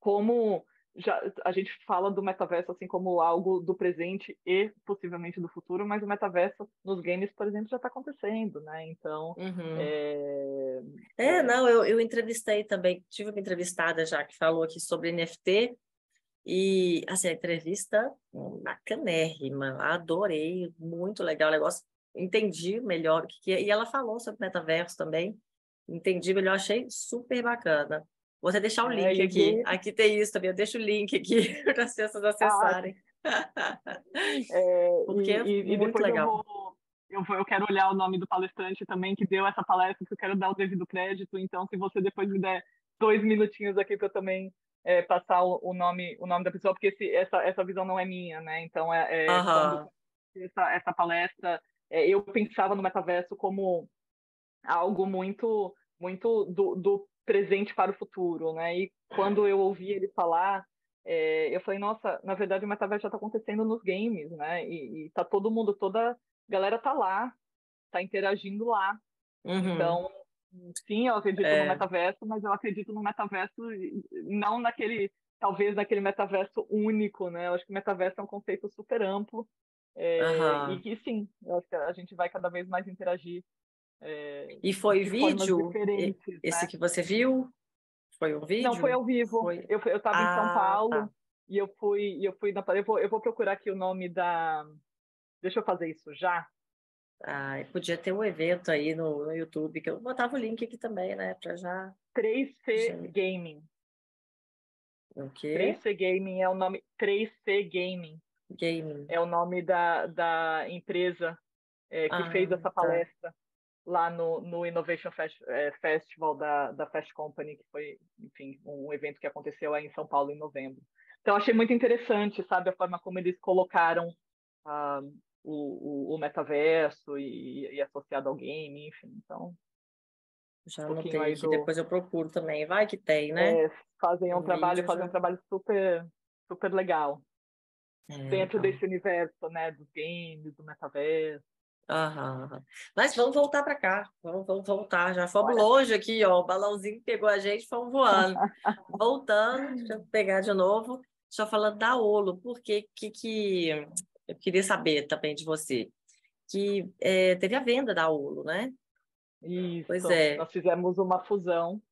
como já, a gente fala do metaverso assim como algo do presente e possivelmente do futuro, mas o metaverso nos games, por exemplo, já está acontecendo, né? Então, uhum. é... é... não, eu, eu entrevistei também, tive uma entrevistada já que falou aqui sobre NFT e, assim, a entrevista bacanérrima, adorei, muito legal o negócio, entendi melhor o que, que é. E ela falou sobre metaverso também, entendi melhor, achei super bacana. Vou até deixar o link aqui. aqui. Aqui tem isso também, eu deixo o link aqui para as pessoas acessarem. Ah, é, Porque e, é e, muito legal. Eu, vou, eu, eu quero olhar o nome do palestrante também que deu essa palestra, que eu quero dar o devido crédito. Então, se você depois me der dois minutinhos aqui para eu também é, passar o, o, nome o nome da pessoa porque esse, essa essa visão não é minha né então é, é uhum. essa, essa palestra é, eu pensava no metaverso como algo muito muito do, do, presente para o futuro né e quando eu ouvi ele falar é, eu falei nossa na verdade o metaverso já está acontecendo nos games né e, e tá todo mundo toda a galera tá lá tá interagindo lá uhum. então sim, eu acredito é. no metaverso, mas eu acredito no metaverso não naquele, talvez naquele metaverso único, né? Eu acho que o metaverso é um conceito super amplo é, uhum. e que sim, eu acho que a gente vai cada vez mais interagir. É, e foi vídeo? Esse né? que você viu? Foi um vídeo? Não, foi ao vivo. Foi... Eu estava ah, em São Paulo. Tá. e eu fui, eu fui na, eu vou, eu vou procurar aqui o nome da, deixa eu fazer isso já. Ah, podia ter um evento aí no, no YouTube, que eu botava o link aqui também, né, para já... 3C Gaming. O quê? 3C Gaming é o nome, 3C Gaming. Gaming. É o nome da, da empresa é, que ah, fez essa tá. palestra. Tá lá no, no Innovation Fest, é, Festival da, da Fast Company, que foi, enfim, um evento que aconteceu aí em São Paulo em novembro. Então, achei muito interessante, sabe, a forma como eles colocaram uh, o, o, o, metaverso e, e, associado ao game, enfim. Então, já um anotei aqui, do... depois eu procuro também. Vai que tem, né? É, fazem um, um trabalho, fazem já... um trabalho super, super legal. É, dentro então. desse universo, né, dos games, do metaverso. Aham. Mas vamos voltar para cá, vamos, vamos, voltar. Já fomos Olha. longe aqui, ó. O balãozinho pegou a gente, fomos voando. Voltando, deixa eu pegar de novo. Só falando da Olo, porque que, que eu queria saber também de você. Que é, teve a venda da Olo, né? Isso. Pois é. Nós fizemos uma fusão.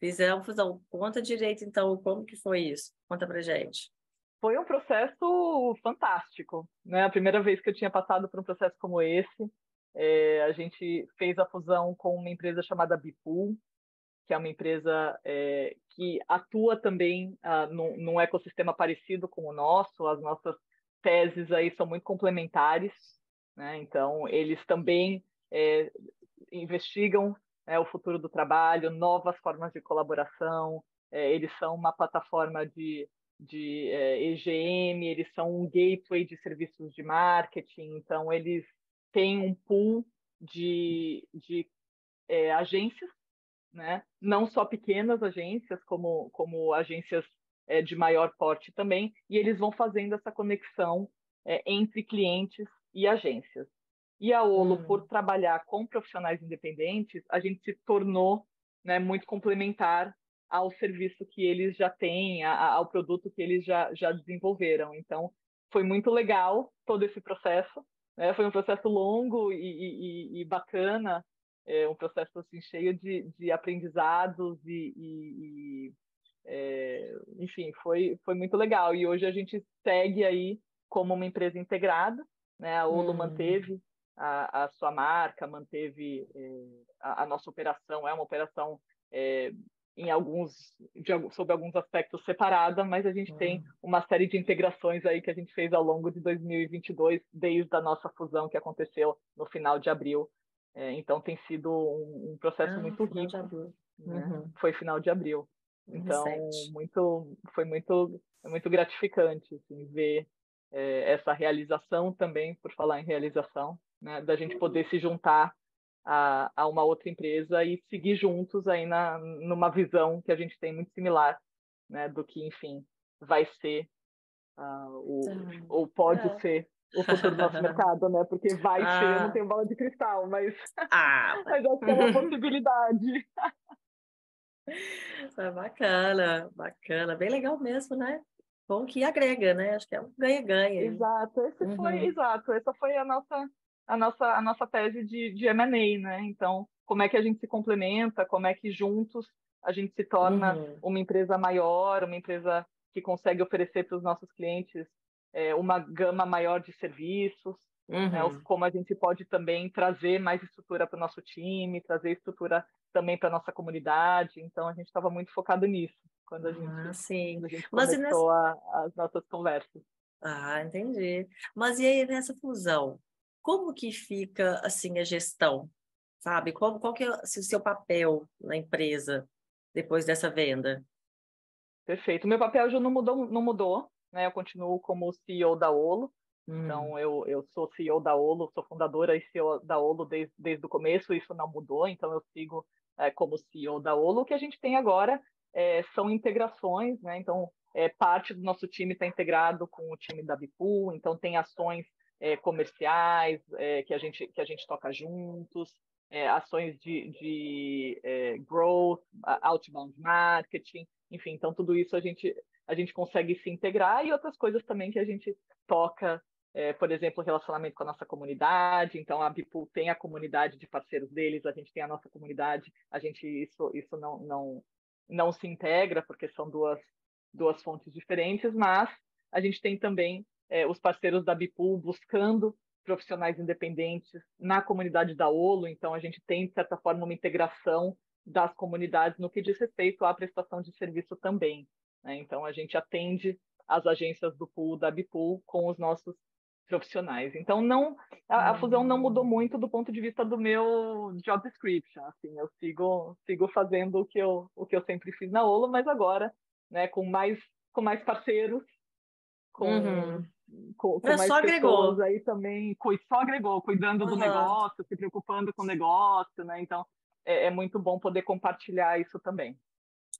Fizemos fusão. Conta direito, então, como que foi isso? Conta pra gente foi um processo fantástico, né? A primeira vez que eu tinha passado por um processo como esse, é, a gente fez a fusão com uma empresa chamada Bipool, que é uma empresa é, que atua também ah, num, num, ecossistema parecido com o nosso. As nossas teses aí são muito complementares, né? Então eles também é, investigam né, o futuro do trabalho, novas formas de colaboração. É, eles são uma plataforma de de é, EGM, eles são um gateway de serviços de marketing, então eles têm um pool de, de é, agências, né? não só pequenas agências, como, como agências é, de maior porte também, e eles vão fazendo essa conexão é, entre clientes e agências. E a Olo, hum. por trabalhar com profissionais independentes, a gente se tornou né, muito complementar ao serviço que eles já têm, a, ao produto que eles já, já desenvolveram. Então, foi muito legal todo esse processo. Né? Foi um processo longo e, e, e bacana, é um processo assim, cheio de, de aprendizados e, é, enfim, foi, foi muito legal. E hoje a gente segue aí como uma empresa integrada. Né? A Olo hum. manteve a, a, sua marca, manteve é, a, a, nossa operação, é uma operação é, em alguns de, sobre alguns aspectos separada, mas a gente uhum. tem uma série de integrações aí que a gente fez ao longo de 2022, desde a nossa fusão que aconteceu no final de abril. É, então tem sido um, um processo ah, muito rico. Né? Uhum. Foi final de abril. Então muito foi muito muito gratificante assim, ver é, essa realização também, por falar em realização, né, da gente poder se juntar a, a uma outra empresa e seguir juntos aí na, numa visão que a gente tem muito similar, né, do que, enfim, vai ser uh, o, ou pode é. ser o futuro do nosso mercado, né? Porque vai ah. ser, não tenho bola de cristal, mas, ah. mas acho que é uma possibilidade. É bacana, bacana, bem legal mesmo, né? Bom que agrega, né? Acho que é um ganha-ganha. Exato, esse uhum. foi, exato, essa foi a nossa a nossa, a nossa tese de, de M&A, né? Então, como é que a gente se complementa, como é que juntos a gente se torna uhum. uma empresa maior, uma empresa que consegue oferecer para os nossos clientes é, uma gama maior de serviços, uhum. né? como a gente pode também trazer mais estrutura para o nosso time, trazer estrutura também para a nossa comunidade. Então, a gente estava muito focado nisso quando a gente, ah, sim. Quando a gente Mas começou nessa... a, as nossas conversas. Ah, entendi. Mas e aí nessa fusão? como que fica assim a gestão, sabe? Qual, qual que é assim, o seu papel na empresa depois dessa venda? Perfeito. Meu papel já não mudou, não mudou, né? Eu continuo como CEO da Olo. Hum. Então, eu, eu sou CEO da Olo, sou fundadora e CEO da Olo desde, desde o começo, isso não mudou, então eu sigo é, como CEO da Olo. O que a gente tem agora é, são integrações, né? Então, é, parte do nosso time está integrado com o time da Bipool, então tem ações é, comerciais é, que, a gente, que a gente toca juntos, é, ações de, de é, growth, outbound marketing, enfim, então tudo isso a gente, a gente consegue se integrar e outras coisas também que a gente toca, é, por exemplo, relacionamento com a nossa comunidade, então a Bipool tem a comunidade de parceiros deles, a gente tem a nossa comunidade, a gente isso, isso não, não, não se integra porque são duas duas fontes diferentes, mas a gente tem também é, os parceiros da Bipool buscando profissionais independentes na comunidade da Olo, então a gente tem, de certa forma, uma integração das comunidades no que diz respeito à prestação de serviço também. Né? Então a gente atende as agências do pool, da Bipool, com os nossos profissionais. Então não a, a, fusão não mudou muito do ponto de vista do meu job description, assim, eu sigo sigo fazendo o que eu o que eu sempre fiz na Olo, mas agora, né, com mais com mais parceiros, com uhum. com, com mais só agregou. aí também, só agregou, cuidando uhum. do negócio, se preocupando com o negócio, né? Então é, é muito bom poder compartilhar isso também.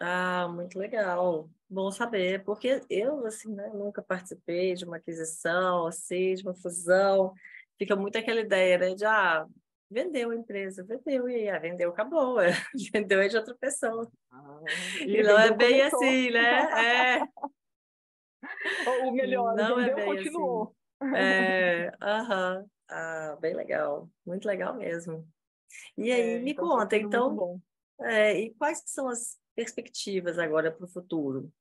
Ah, muito legal. Bom saber, porque eu, assim, né, nunca participei de uma aquisição, assim, de uma fusão. Fica muito aquela ideia, né, de, ah, vendeu a empresa, vendeu, e aí, ah, vendeu, acabou. É. Vendeu é de outra pessoa. Ah, e, e não é bem começou. assim, né? É. O melhor, não é vendeu, é bem continuou. Assim. É, aham. Ah, bem legal. Muito legal mesmo. E aí, é, me então, conta, então, é, e quais são as perspectivas agora para o futuro.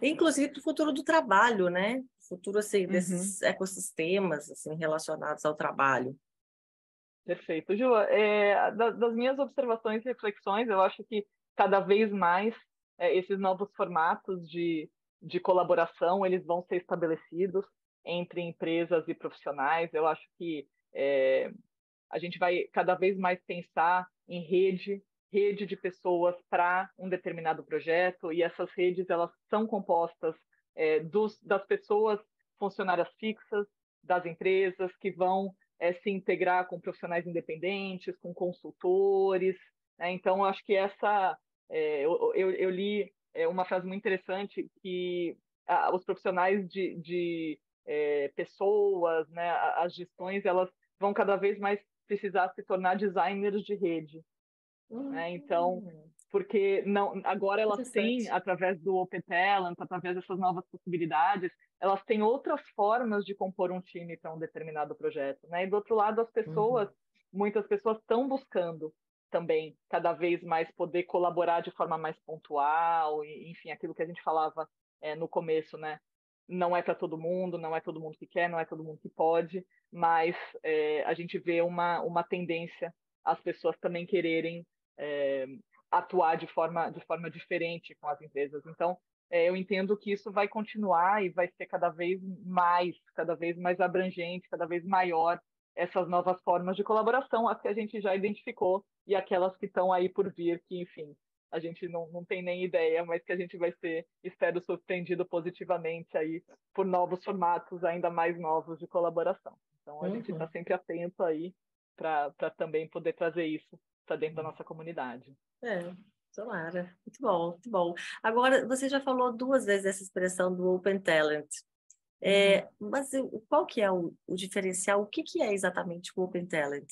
Inclusive para o futuro do trabalho, né? futuro assim, desses uhum. ecossistemas assim, relacionados ao trabalho. Perfeito. Ju, é, das minhas observações e reflexões, eu acho que cada vez mais é, esses novos formatos de, de colaboração eles vão ser estabelecidos entre empresas e profissionais. Eu acho que é, a gente vai cada vez mais pensar em rede rede de pessoas para um determinado projeto e essas redes elas são compostas é, dos, das pessoas funcionárias fixas das empresas que vão é, se integrar com profissionais independentes, com consultores. Né? Então, acho que essa é, eu, eu, eu, li é, uma frase muito interessante que ah, os profissionais de, de é, pessoas, né, as gestões, elas vão cada vez mais precisar se tornar designers de rede. Uhum. Né? Então, hum. porque não, agora elas têm, através do Open Talent, através dessas novas possibilidades, elas têm outras formas de compor um time para um determinado projeto. Né? E do outro lado, as pessoas, uhum. muitas pessoas estão buscando também cada vez mais poder colaborar de forma mais pontual, e, enfim, aquilo que a gente falava é, no começo, né? Não é para todo mundo, não é todo mundo que quer, não é todo mundo que pode, mas é, a gente vê uma, uma tendência as pessoas também quererem é, atuar de forma, de forma diferente com as empresas. Então, é, eu entendo que isso vai continuar e vai ser cada vez mais, cada vez mais abrangente, cada vez maior essas novas formas de colaboração, as que a gente já identificou e aquelas que estão aí por vir, que, enfim, a gente não, não tem nem ideia, mas que a gente vai ser, espero, surpreendido positivamente aí por novos formatos ainda mais novos de colaboração. Então, a uhum. gente está sempre atento aí para também poder trazer isso para dentro da nossa comunidade. É, tomara. Muito bom, muito bom. Agora, você já falou duas vezes essa expressão do Open Talent. É, uhum. mas qual que é o, o, diferencial? O que, que é exatamente o Open Talent?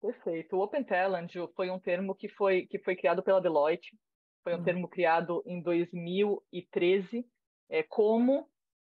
Perfeito. O Open Talent foi um termo que foi, que foi criado pela Deloitte. Foi um uhum. termo criado em 2013 é, como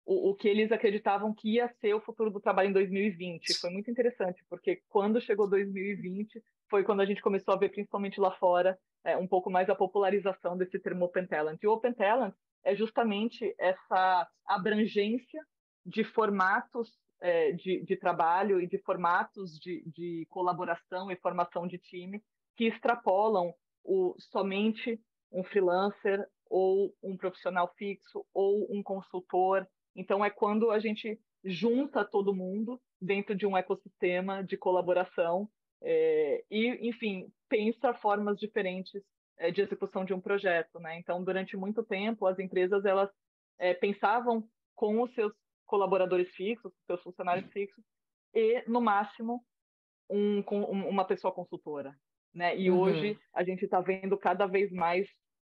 o, o, que eles acreditavam que ia ser o futuro do trabalho em 2020. Foi muito interessante, porque quando chegou 2020, foi quando a gente começou a ver, principalmente lá fora, é, um pouco mais a popularização desse termo Open Talent. E o Open Talent é justamente essa abrangência de formatos é, de, de, trabalho e de formatos de, de, colaboração e formação de time que extrapolam o somente um freelancer ou um profissional fixo ou um consultor então, é quando a gente junta todo mundo dentro de um ecossistema de colaboração é, e, enfim, pensa formas diferentes é, de execução de um projeto. Né? Então, durante muito tempo, as empresas elas é, pensavam com os seus colaboradores fixos, seus funcionários fixos, e, no máximo, um, um, uma pessoa consultora. Né? E uhum. hoje a gente está vendo cada vez mais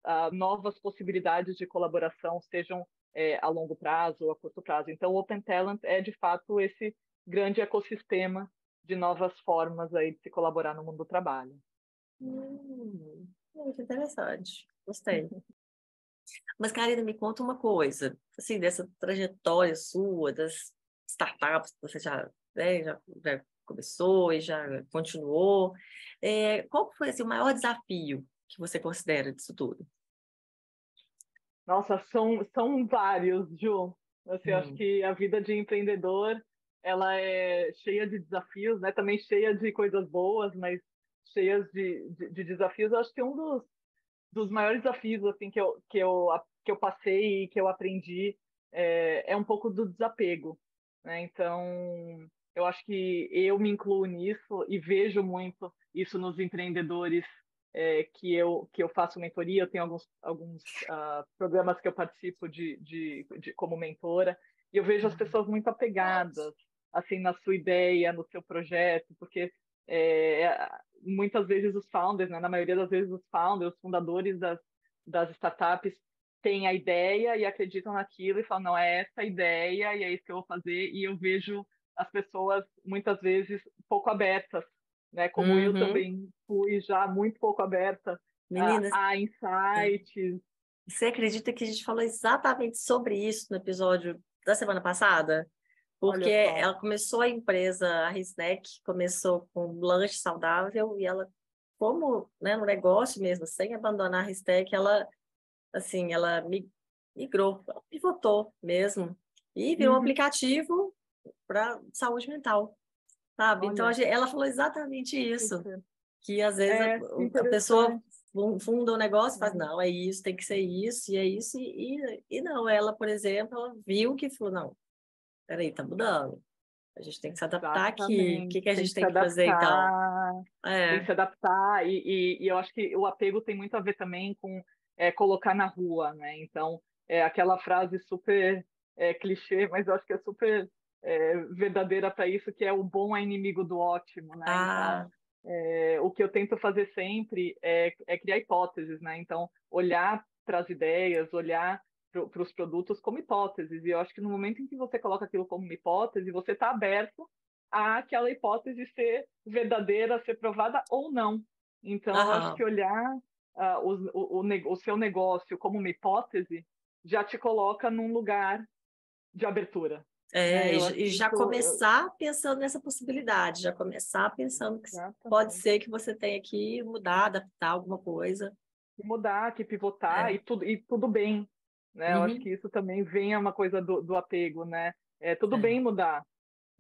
uh, novas possibilidades de colaboração, sejam é, a longo prazo ou a curto prazo. Então, o Open Talent é, de fato, esse grande ecossistema de novas formas aí de se colaborar no mundo do trabalho. Hum, muito interessante. Gostei. Mas, Karina, me conta uma coisa, assim, dessa trajetória sua, das startups que você já, né, já, já começou e já continuou, é, qual foi assim, o maior desafio que você considera disso tudo? Nossa, são, são vários, Ju. Assim, hum. Acho que a vida de empreendedor ela é cheia de desafios, né? Também cheia de coisas boas, mas cheias de, de, de desafios. Eu acho que um dos, dos maiores desafios assim que eu, que eu, que eu passei e que eu aprendi é, é um pouco do desapego. Né? Então, eu acho que eu me incluo nisso e vejo muito isso nos empreendedores é, que, eu, que eu faço mentoria. Eu tenho alguns, alguns uh, programas que eu participo de, de, de, como mentora e eu vejo as uhum. pessoas muito apegadas assim na sua ideia, no seu projeto, porque é, muitas vezes os founders, né, na maioria das vezes os founders, os fundadores das, das startups têm a ideia e acreditam naquilo e falam, não, é essa a ideia e é isso que eu vou fazer. E eu vejo as pessoas, muitas vezes, pouco abertas, né? Como uhum. eu também fui já muito pouco aberta Meninas, a, a insights. Você acredita que a gente falou exatamente sobre isso no episódio da semana passada? Porque ela começou a empresa, a Risneck, começou com lanche saudável e ela, como né, no negócio mesmo, sem abandonar a Risneck, ela assim, ela migrou, pivotou mesmo e virou uhum. um aplicativo para saúde mental, sabe? Então, Olha. Então ela falou exatamente isso, que às vezes é, a, a, pessoa funda um negócio e faz, uhum. não, é isso, tem que ser isso, e é isso, e, e não, ela, por exemplo, ela viu que falou, não, peraí, tá mudando, a gente tem que se adaptar Exatamente. aqui. O que, que a gente tem, tem que, que fazer, então? É. Tem que se adaptar. E, e, e, eu acho que o apego tem muito a ver também com é, colocar na rua, né? Então, é aquela frase super é, clichê, mas eu acho que é super é, verdadeira para isso, que é o bom é inimigo do ótimo, né? Ah. Então, é, o que eu tento fazer sempre é, é criar hipóteses, né? Então, olhar para as ideias, olhar para os produtos como hipóteses. E eu acho que no momento em que você coloca aquilo como uma hipótese, você está aberto a aquela hipótese ser verdadeira, ser provada ou não. Então, eu acho que olhar uh, o, o, o seu negócio como uma hipótese já te coloca num lugar de abertura. É, né? e já começar pensando nessa possibilidade, já começar pensando que Exatamente. pode ser que você tenha que mudar, adaptar alguma coisa. Mudar, que pivotar é. e, tudo, e tudo bem. Né? Uhum. Eu acho uhum. que isso também vem a uma coisa do, do apego, né? É tudo é. bem mudar,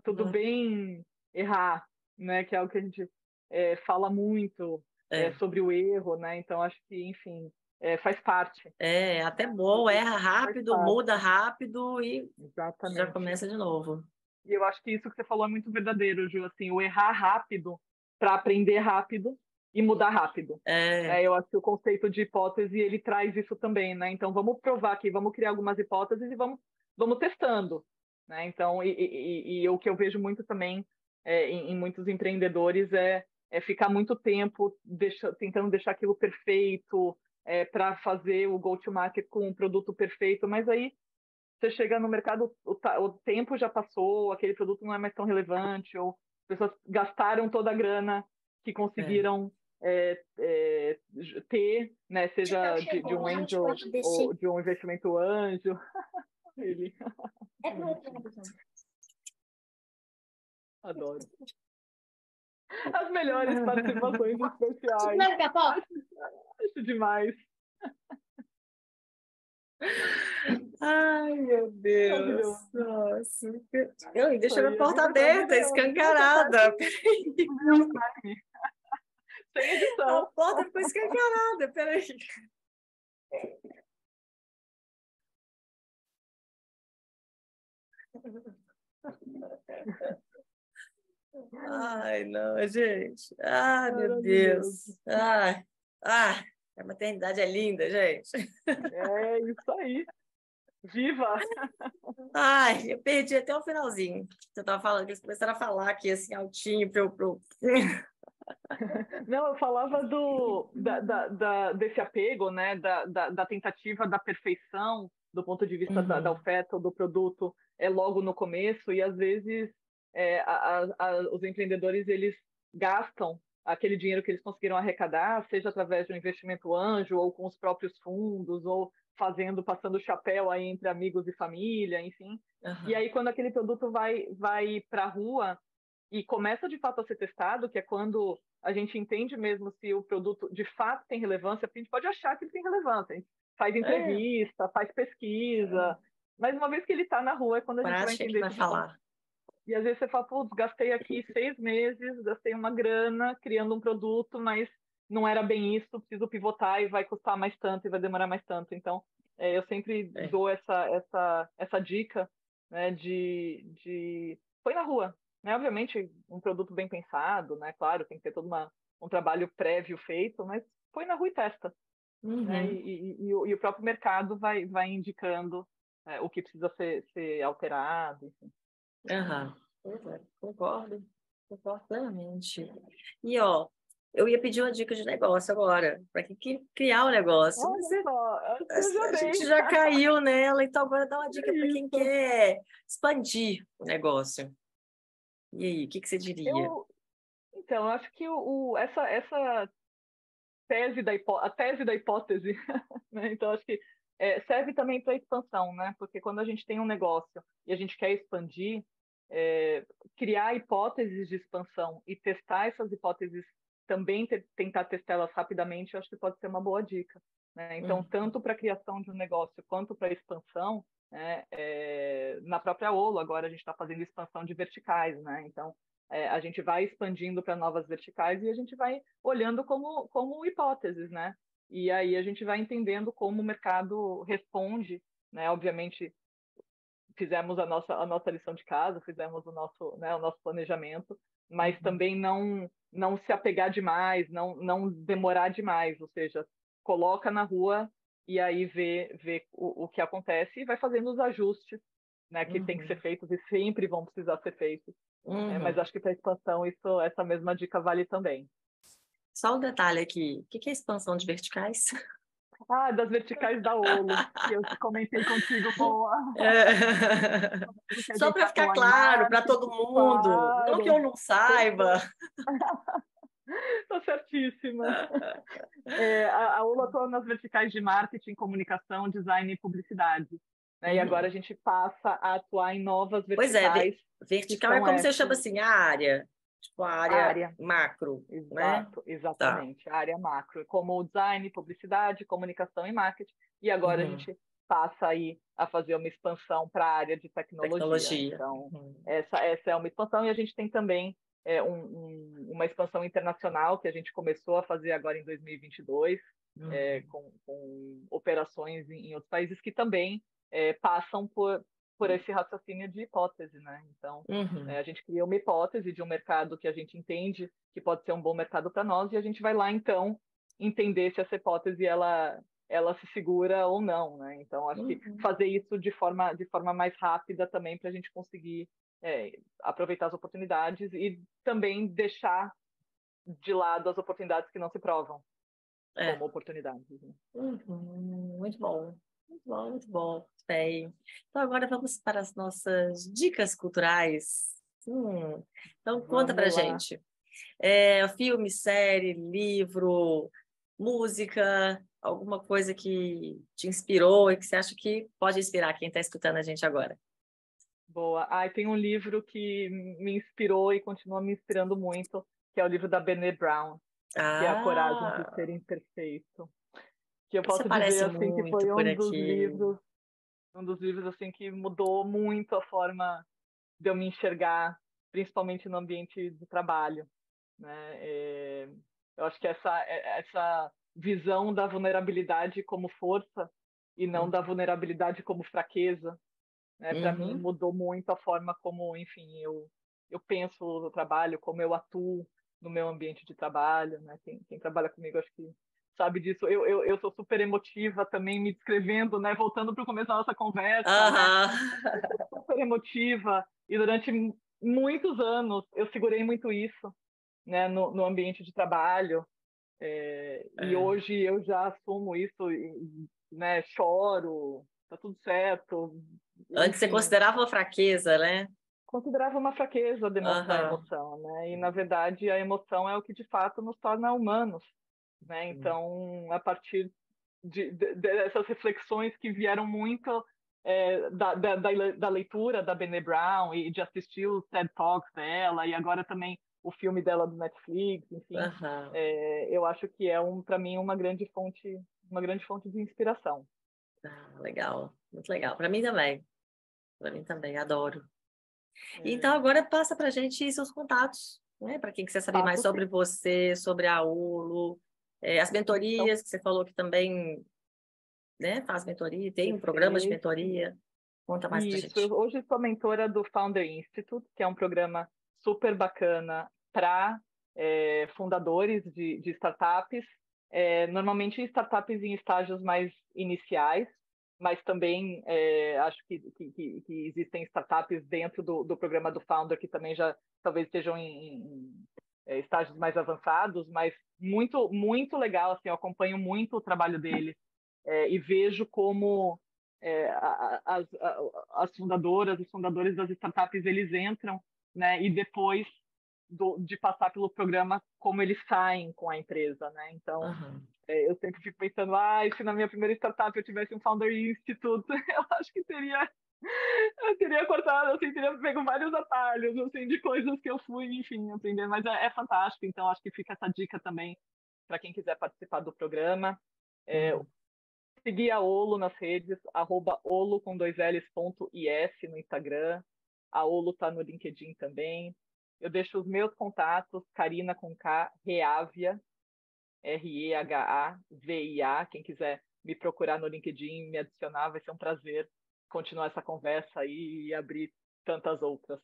tudo uhum. bem errar, né? Que é algo que a gente é, fala muito é. é. sobre o erro, né? Então acho que, enfim, é, faz parte. É, até bom, erra rápido, muda rápido e Exatamente. já começa de novo. E eu acho que isso que você falou é muito verdadeiro, Ju, assim, o errar rápido para aprender rápido e mudar rápido. É. é. eu acho que o conceito de hipótese ele traz isso também, né? Então vamos provar aqui, vamos criar algumas hipóteses e vamos, vamos testando, né? Então e, e, e o que eu vejo muito também é, em, em, muitos empreendedores é é ficar muito tempo deixa, tentando deixar aquilo perfeito é, para fazer o go-to-market com um produto perfeito, mas aí você chega no mercado, o, o, tempo já passou, aquele produto não é mais tão relevante, ou as pessoas gastaram toda a grana que conseguiram é. É, ter, né, seja de, de, um angel ou de um investimento anjo. Ele. É Adoro. As melhores participações especiais. Não, demais. Ai, meu Deus. Nossa. Eu, deixa a porta aberta, escancarada. Sem edição. A porta ficou escancarada, peraí. Ai, não, gente. Ai, meu Deus. Ai, ai, a maternidade é linda, gente. É isso aí. Viva! Ai, eu perdi até o finalzinho. Você estava falando, eles começaram a falar aqui assim, altinho para eu. Não, eu falava do, da, da, da, desse apego, né? Da, da, da, tentativa da perfeição do ponto de vista uhum. da, da oferta ou do produto é logo no começo e às vezes é, a, a, os empreendedores eles gastam aquele dinheiro que eles conseguiram arrecadar, seja através de um investimento anjo ou com os próprios fundos ou fazendo, passando o chapéu aí entre amigos e família, enfim. Uhum. E aí quando aquele produto vai vai para a rua e começa de fato a ser testado, que é quando a gente entende mesmo se o produto de fato tem relevância, porque a gente pode achar que ele tem relevância. A gente faz entrevista, é. faz pesquisa. É. Mas uma vez que ele está na rua é quando a gente vai entender. vai falar. E às vezes você fala, putz, gastei aqui seis meses, gastei uma grana criando um produto, mas não era bem isso, preciso pivotar e vai custar mais tanto e vai demorar mais tanto. Então, é, eu sempre é. dou essa, essa, essa dica né, de, de põe na rua. Né? Obviamente, um produto bem pensado, né? Claro, tem que ter todo uma, um trabalho prévio feito, mas põe na rua e testa. Né? Uhum. Né? E, e, e, o, e, o, próprio mercado vai, vai indicando é, o que precisa ser, ser alterado. Enfim. Uhum. Concordo, concordo plenamente. E ó, eu ia pedir uma dica de negócio agora, para quem criar o negócio. Olha só, a, gente já caiu nela, então agora dá uma dica para quem quer expandir o negócio. E aí, o que, que você diria? Eu, então, eu acho que o, o, essa, essa tese da hipó a tese da hipótese, né? então acho que é, serve também para expansão, né? Porque quando a gente tem um negócio e a gente quer expandir, é, criar hipóteses de expansão e testar essas hipóteses também tentar testá-las rapidamente, eu acho que pode ser uma boa dica. Né? Então, uhum. tanto para a criação de um negócio quanto para a expansão, né? é, na própria Olo, agora a gente está fazendo expansão de verticais, né? Então, é, a gente vai expandindo para novas verticais e a gente vai olhando como, como hipóteses, né? E aí a gente vai entendendo como o mercado responde, né? Obviamente, fizemos a nossa, a nossa lição de casa, fizemos o nosso, né, o nosso planejamento, mas uhum. também não não se apegar demais, não não demorar demais, ou seja, coloca na rua e aí vê, vê o, o que acontece e vai fazendo os ajustes né, que uhum. tem que ser uhum. feitos e sempre vão precisar ser feitos. Uhum. É, mas acho que para expansão isso, essa mesma dica vale também. Só um detalhe aqui, o que é expansão de verticais? Ah, das verticais da Olo, que eu comentei contigo com a... é. Só para ficar claro para todo mundo, claro. não que eu não saiba. Está certíssima. É, a, a atua nas verticais de marketing, comunicação, design e publicidade. Né? Uhum. E agora a gente passa a atuar em novas verticais. Pois é, vertical é como essas. você chama assim, a área. Tipo, a área, área. macro. Né? Exato, né? exatamente. Tá. A área macro, como design, publicidade, comunicação e marketing. E agora uhum. a gente passa aí a fazer uma expansão para a área de tecnologia. tecnologia. Então, uhum. essa, essa é uma expansão. E a gente tem também é, um, um, uma expansão internacional que a gente começou a fazer agora em 2022, uhum. é, com, com, operações em, em, outros países que também é, passam por, por esse raciocínio de hipótese, né? Então, uhum. é, a gente cria uma hipótese de um mercado que a gente entende que pode ser um bom mercado para nós e a gente vai lá, então, entender se essa hipótese ela ela se segura ou não, né? Então, acho uhum. que fazer isso de forma de forma mais rápida também para a gente conseguir é, aproveitar as oportunidades e também deixar de lado as oportunidades que não se provam é. como oportunidades. Né? Uhum. Muito bom. Muito bom, muito bom. Bem. Então agora vamos para as nossas dicas culturais. Hum. Então conta para gente. É, filme, série, livro, música, alguma coisa que te inspirou e que você acha que pode inspirar quem está escutando a gente agora. Boa. Ah, tem um livro que me inspirou e continua me inspirando muito, que é o livro da Brené Brown, ah. que é A Coragem de Ser Imperfeito que eu posso dizer assim que foi um dos livros um dos livros assim que mudou muito a forma de eu me enxergar principalmente no ambiente de trabalho né é, eu acho que essa é, essa visão da vulnerabilidade como força e não uhum. da vulnerabilidade como fraqueza né para uhum. mim mudou muito a forma como enfim eu eu penso no trabalho como eu atuo no meu ambiente de trabalho né quem, quem trabalha comigo acho que sabe disso. Eu, eu, eu sou super emotiva também, me descrevendo, né? Voltando para o começo da nossa conversa. Né? super emotiva. E durante muitos anos eu segurei muito isso, né? No, no ambiente de trabalho. É, é. E hoje eu já assumo isso, né? Choro, tá tudo certo. Antes Enfim. você considerava uma fraqueza, né? Considerava uma fraqueza demonstrar uh -huh. emoção, né? E na verdade a emoção é o que de fato nos torna humanos. Né? Então, a partir de, de, dessas reflexões que vieram muito é, da, da, da, leitura da Bene Brown e de assistir os TED Talks dela e agora também o filme dela do Netflix, enfim, uhum. é, eu acho que é um para mim uma grande fonte uma grande fonte de inspiração. Ah, legal, muito legal. Para mim também. Para mim também, adoro. É. Então, agora passa para a gente seus contatos, né? Para quem quiser saber Passo mais sobre sim. você, sobre a ULO, é, as mentorias então, que você falou que também né, faz mentoria, tem um programa de mentoria. Conta mais para gente. Hoje sou mentora do Founder Institute, que é um programa super bacana para é, fundadores de, de startups, é, normalmente startups em estágios mais iniciais, mas também é, acho que, que, que, existem startups dentro do, do, programa do Founder que também já talvez estejam em, em é, estágios mais avançados, mas muito muito legal, assim, eu acompanho muito o trabalho dele é, e vejo como é, as, as fundadoras, os fundadores das startups, eles entram, né, e depois do, de passar pelo programa, como eles saem com a empresa, né? Então, uhum. eu sempre fico pensando, ah, se na minha primeira startup eu tivesse um Founder Institute, eu acho que teria eu teria cortado, assim, teria pego vários atalhos, assim, de coisas que eu fui, enfim, aprender, mas é, é fantástico, então acho que fica essa dica também para quem quiser participar do programa. É, uhum. Seguir a Olo nas redes, arroba olo com dois L's ponto IS no Instagram, a Olo tá no LinkedIn também, eu deixo os meus contatos, Karina com K, Reavia, R-E-H-A-V-I-A. Quem quiser me procurar no LinkedIn, me adicionar, vai ser um prazer continuar essa conversa aí e abrir tantas outras.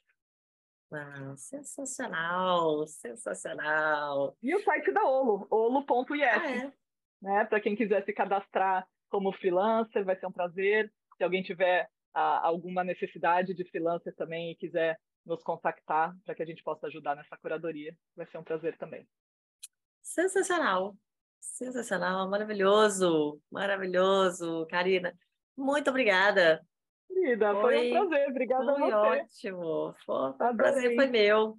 Ah, sensacional, sensacional. E o site da Olo, olo.is. Ah, é? né? Para quem quiser se cadastrar como freelancer, vai ser um prazer. Se alguém tiver ah, alguma necessidade de freelancer também e quiser nos contactar para que a gente possa ajudar nessa curadoria. Vai ser um prazer também. Sensacional, sensacional, maravilhoso, maravilhoso, Karina. Muito obrigada. Querida, foi, foi um prazer. Obrigada foi a você. Ótimo. Foi, um prazer foi meu.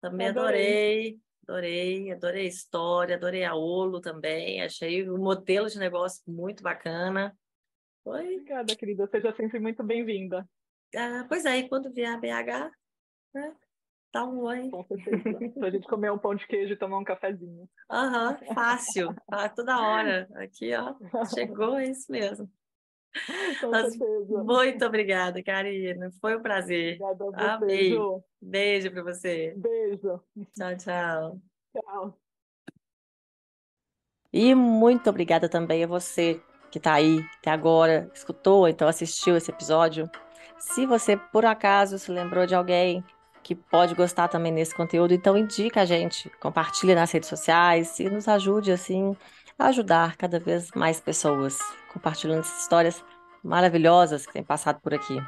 Também adorei. adorei. Adorei, a história, adorei a Olo também. Achei o modelo de negócio muito bacana. Foi. Obrigada, querida. Seja sempre muito bem-vinda. Ah, pois é, e quando vier a BH, né? Dá um oi. Com certeza. pra gente comer um pão de queijo e tomar um cafezinho. Aham, uhum, fácil. Ah, toda hora. Aqui, ó. Chegou, é isso mesmo. Com Mas, certeza. Muito obrigada, Karina. Foi um prazer. Obrigada a você, Amei. Ju. Beijo para você. Beijo. Tchau, tchau. Tchau. E muito obrigada também a você que está aí até agora, escutou, então assistiu esse episódio. Se você, por acaso, se lembrou de alguém que pode gostar também desse conteúdo, então indica a gente, compartilha nas redes sociais e nos ajude assim ajudar cada vez mais pessoas, compartilhando essas histórias maravilhosas que têm passado por aqui.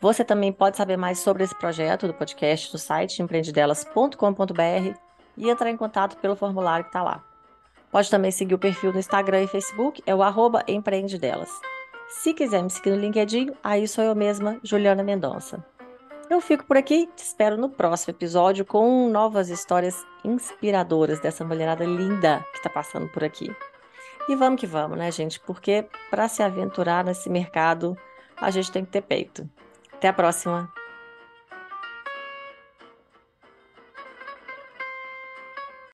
Você também pode saber mais sobre esse projeto do podcast no site empreendedelas.com.br e entrar em contato pelo formulário que está lá. Pode também seguir o perfil no Instagram e Facebook, é o arroba empreendedelas. Se quiser me seguir no LinkedIn, aí sou eu mesma, Juliana Mendonça. Eu fico por aqui, te espero no próximo episódio com novas histórias inspiradoras dessa mulherada linda que está passando por aqui. E vamos que vamos, né, gente? Porque para se aventurar nesse mercado, a gente tem que ter peito. Até a próxima!